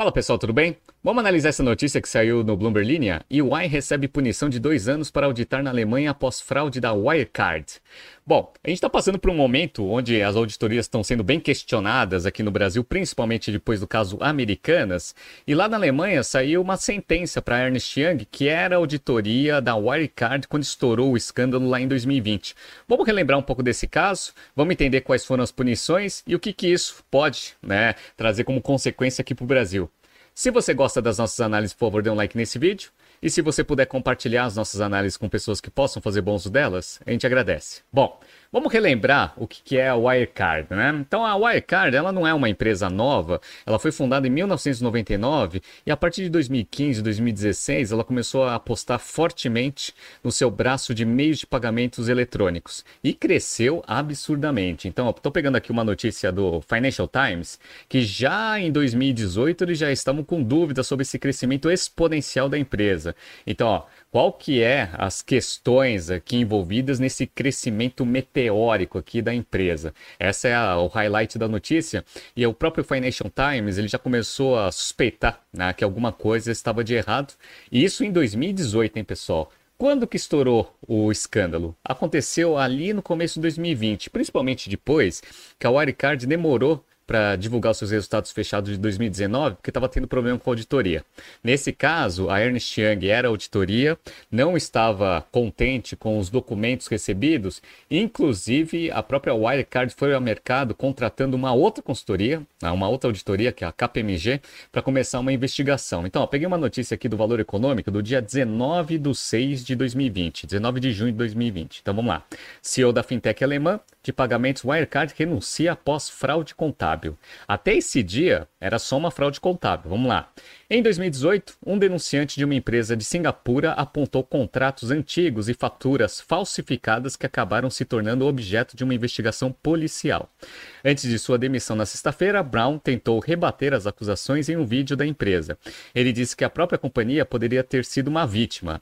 Fala pessoal, tudo bem? Vamos analisar essa notícia que saiu no Bloomberg Linha. EY recebe punição de dois anos para auditar na Alemanha após fraude da Wirecard. Bom, a gente está passando por um momento onde as auditorias estão sendo bem questionadas aqui no Brasil, principalmente depois do caso Americanas. E lá na Alemanha saiu uma sentença para Ernst Young, que era auditoria da Wirecard quando estourou o escândalo lá em 2020. Vamos relembrar um pouco desse caso, vamos entender quais foram as punições e o que, que isso pode né, trazer como consequência aqui para o Brasil. Se você gosta das nossas análises, por favor, dê um like nesse vídeo. E se você puder compartilhar as nossas análises com pessoas que possam fazer bom uso delas, a gente agradece. Bom, Vamos relembrar o que é a Wirecard, né? Então a Wirecard, ela não é uma empresa nova, ela foi fundada em 1999 e a partir de 2015, 2016, ela começou a apostar fortemente no seu braço de meios de pagamentos eletrônicos e cresceu absurdamente. Então, estou pegando aqui uma notícia do Financial Times que já em 2018 eles já estavam com dúvidas sobre esse crescimento exponencial da empresa. Então, ó, qual que é as questões aqui envolvidas nesse crescimento meteórico aqui da empresa. Essa é a, o highlight da notícia e o próprio Financial Times ele já começou a suspeitar né, que alguma coisa estava de errado. E isso em 2018, hein, pessoal? Quando que estourou o escândalo? Aconteceu ali no começo de 2020, principalmente depois que a Wirecard demorou para divulgar os seus resultados fechados de 2019, porque estava tendo problema com a auditoria. Nesse caso, a Ernst Young era auditoria, não estava contente com os documentos recebidos, inclusive a própria Wirecard foi ao mercado contratando uma outra consultoria, né, uma outra auditoria, que é a KPMG, para começar uma investigação. Então, ó, peguei uma notícia aqui do Valor Econômico do dia 19 de 6 de 2020, 19 de junho de 2020. Então, vamos lá. CEO da fintech alemã de pagamentos Wirecard renuncia após fraude contábil. Até esse dia, era só uma fraude contábil. Vamos lá. Em 2018, um denunciante de uma empresa de Singapura apontou contratos antigos e faturas falsificadas que acabaram se tornando objeto de uma investigação policial. Antes de sua demissão na sexta-feira, Brown tentou rebater as acusações em um vídeo da empresa. Ele disse que a própria companhia poderia ter sido uma vítima,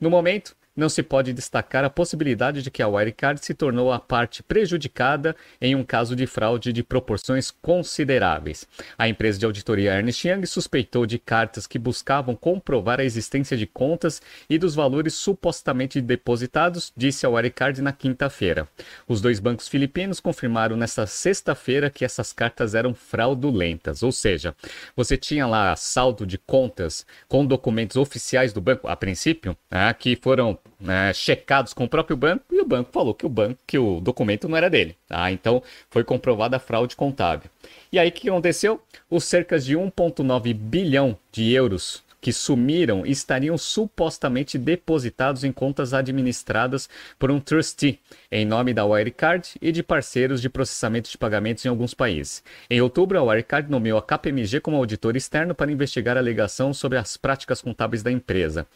No momento, não se pode destacar a possibilidade de que a Wirecard se tornou a parte prejudicada em um caso de fraude de proporções consideráveis. A empresa de auditoria Ernst Young suspeitou de cartas que buscavam comprovar a existência de contas e dos valores supostamente depositados, disse a Wirecard na quinta-feira. Os dois bancos filipinos confirmaram nesta sexta-feira que essas cartas eram fraudulentas, ou seja, você tinha lá saldo de contas com documentos oficiais do banco, a princípio, né, que foram né, checados com o próprio banco e o banco falou que o banco que o documento não era dele. Tá? Então foi comprovada a fraude contábil. E aí o que aconteceu? Os cerca de 1,9 bilhão de euros que sumiram estariam supostamente depositados em contas administradas por um trustee, em nome da Wirecard e de parceiros de processamento de pagamentos em alguns países. Em outubro, a Wirecard nomeou a KPMG como auditor externo para investigar a alegação sobre as práticas contábeis da empresa.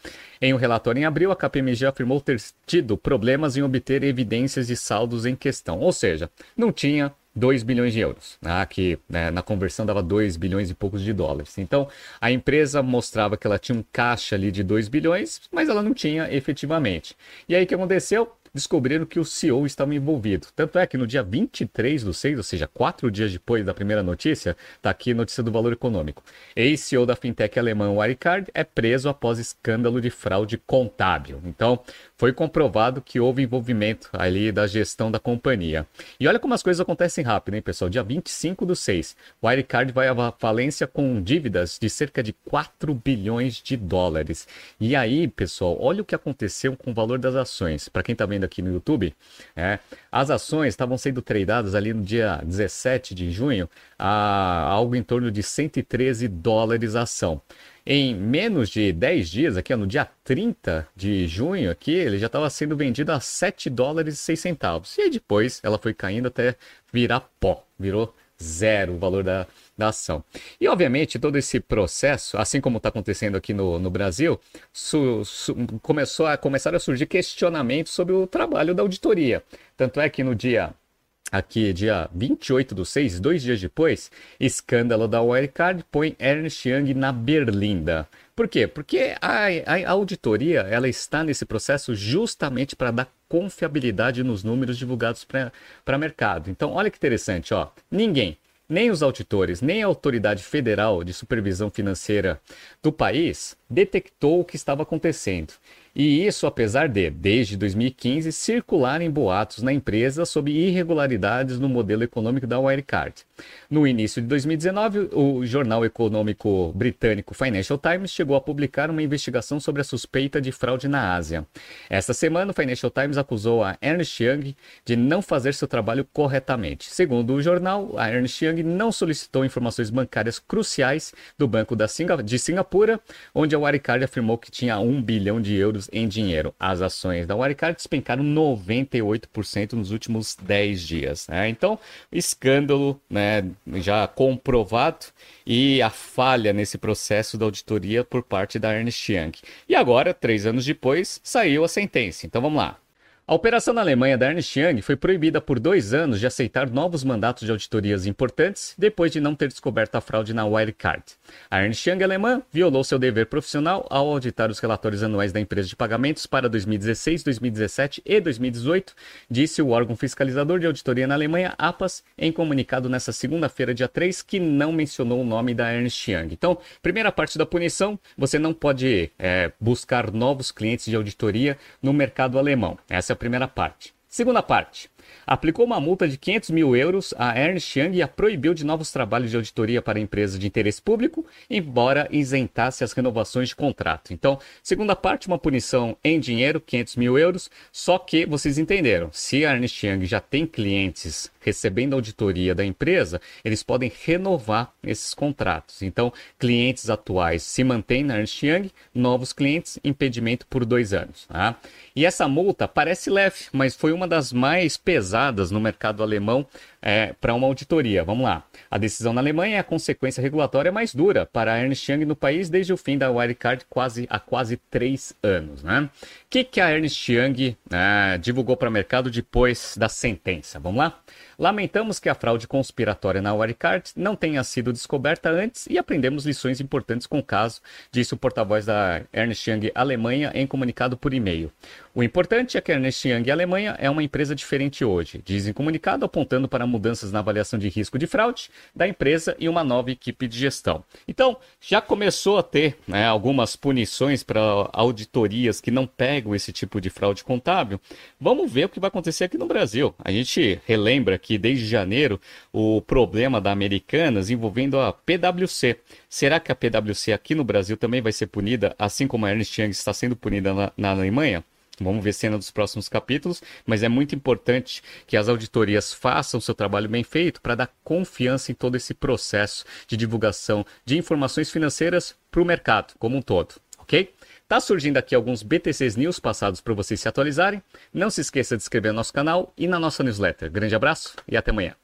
Em um relatório em abril, a KPMG afirmou ter tido problemas em obter evidências de saldos em questão, ou seja, não tinha 2 bilhões de euros, né, que né, na conversão dava 2 bilhões e poucos de dólares. Então, a empresa mostrava que ela tinha um caixa ali de 2 bilhões, mas ela não tinha efetivamente. E aí o que aconteceu? descobriram que o CEO estava envolvido. Tanto é que no dia 23 do 6, ou seja, quatro dias depois da primeira notícia, está aqui a notícia do valor econômico. Ex-CEO da fintech alemã Wirecard é preso após escândalo de fraude contábil. Então, foi comprovado que houve envolvimento ali da gestão da companhia. E olha como as coisas acontecem rápido, hein, pessoal? Dia 25 do 6, Wirecard vai à falência com dívidas de cerca de 4 bilhões de dólares. E aí, pessoal, olha o que aconteceu com o valor das ações. Para quem está vendo aqui no YouTube, é, as ações estavam sendo tradeadas ali no dia 17 de junho a algo em torno de 113 dólares a ação. Em menos de 10 dias, aqui no dia 30 de junho, aqui ele já estava sendo vendido a 7 dólares e 6 centavos. E aí depois ela foi caindo até virar pó, virou zero o valor da, da ação. E, obviamente, todo esse processo, assim como está acontecendo aqui no, no Brasil, su, su, começou a, começaram a surgir questionamentos sobre o trabalho da auditoria. Tanto é que no dia aqui, dia 28 do 6, dois dias depois, escândalo da Wirecard põe Ernst Young na berlinda. Por quê? Porque a, a, auditoria ela está nesse processo justamente para dar confiabilidade nos números divulgados para mercado. Então, olha que interessante, ó. Ninguém, nem os auditores, nem a autoridade federal de supervisão financeira do país detectou o que estava acontecendo. E isso apesar de, desde 2015, circularem boatos na empresa sobre irregularidades no modelo econômico da Wirecard. No início de 2019, o jornal econômico britânico Financial Times chegou a publicar uma investigação sobre a suspeita de fraude na Ásia. Esta semana, o Financial Times acusou a Ernst Young de não fazer seu trabalho corretamente. Segundo o jornal, a Ernst Young não solicitou informações bancárias cruciais do Banco de Singapura, onde a Wirecard afirmou que tinha 1 bilhão de euros em dinheiro. As ações da Wirecard despencaram 98% nos últimos 10 dias. Né? Então, escândalo né, já comprovado e a falha nesse processo da auditoria por parte da Ernst Young. E agora, três anos depois, saiu a sentença. Então vamos lá. A operação na Alemanha da Ernst Young foi proibida por dois anos de aceitar novos mandatos de auditorias importantes depois de não ter descoberto a fraude na Wirecard. A Ernst Young alemã violou seu dever profissional ao auditar os relatórios anuais da empresa de pagamentos para 2016, 2017 e 2018, disse o órgão fiscalizador de auditoria na Alemanha, APAS, em comunicado nesta segunda-feira, dia 3, que não mencionou o nome da Ernst Young. Então, primeira parte da punição, você não pode é, buscar novos clientes de auditoria no mercado alemão. Essa é primeira parte. Segunda parte. Aplicou uma multa de 500 mil euros a Ernst Young e a proibiu de novos trabalhos de auditoria para empresas de interesse público, embora isentasse as renovações de contrato. Então, segunda parte, uma punição em dinheiro, 500 mil euros, só que vocês entenderam, se a Ernst Young já tem clientes recebendo auditoria da empresa, eles podem renovar esses contratos. Então, clientes atuais se mantêm na Ernst Young, novos clientes, impedimento por dois anos. Tá? E essa multa parece leve, mas foi uma das mais pesadas no mercado alemão é, para uma auditoria. Vamos lá. A decisão na Alemanha é a consequência regulatória mais dura para a Ernst Young no país desde o fim da Wirecard quase, há quase três anos. Né? O que, que a Ernst Young é, divulgou para o mercado depois da sentença? Vamos lá? Lamentamos que a fraude conspiratória na Wirecard não tenha sido descoberta antes e aprendemos lições importantes com o caso, disse o porta-voz da Ernst Young Alemanha em comunicado por e-mail. O importante é que a Ernst Young Alemanha é uma empresa diferente hoje, diz em comunicado apontando para mudanças na avaliação de risco de fraude da empresa e uma nova equipe de gestão. Então, já começou a ter né, algumas punições para auditorias que não pegam esse tipo de fraude contábil. Vamos ver o que vai acontecer aqui no Brasil. A gente relembra que desde janeiro o problema da Americanas envolvendo a PwC. Será que a PwC aqui no Brasil também vai ser punida, assim como a Ernst Young está sendo punida na, na Alemanha? Vamos ver cena dos próximos capítulos, mas é muito importante que as auditorias façam seu trabalho bem feito para dar confiança em todo esse processo de divulgação de informações financeiras para o mercado como um todo, ok? Tá surgindo aqui alguns BTCs News passados para vocês se atualizarem. Não se esqueça de inscrever no nosso canal e na nossa newsletter. Grande abraço e até amanhã.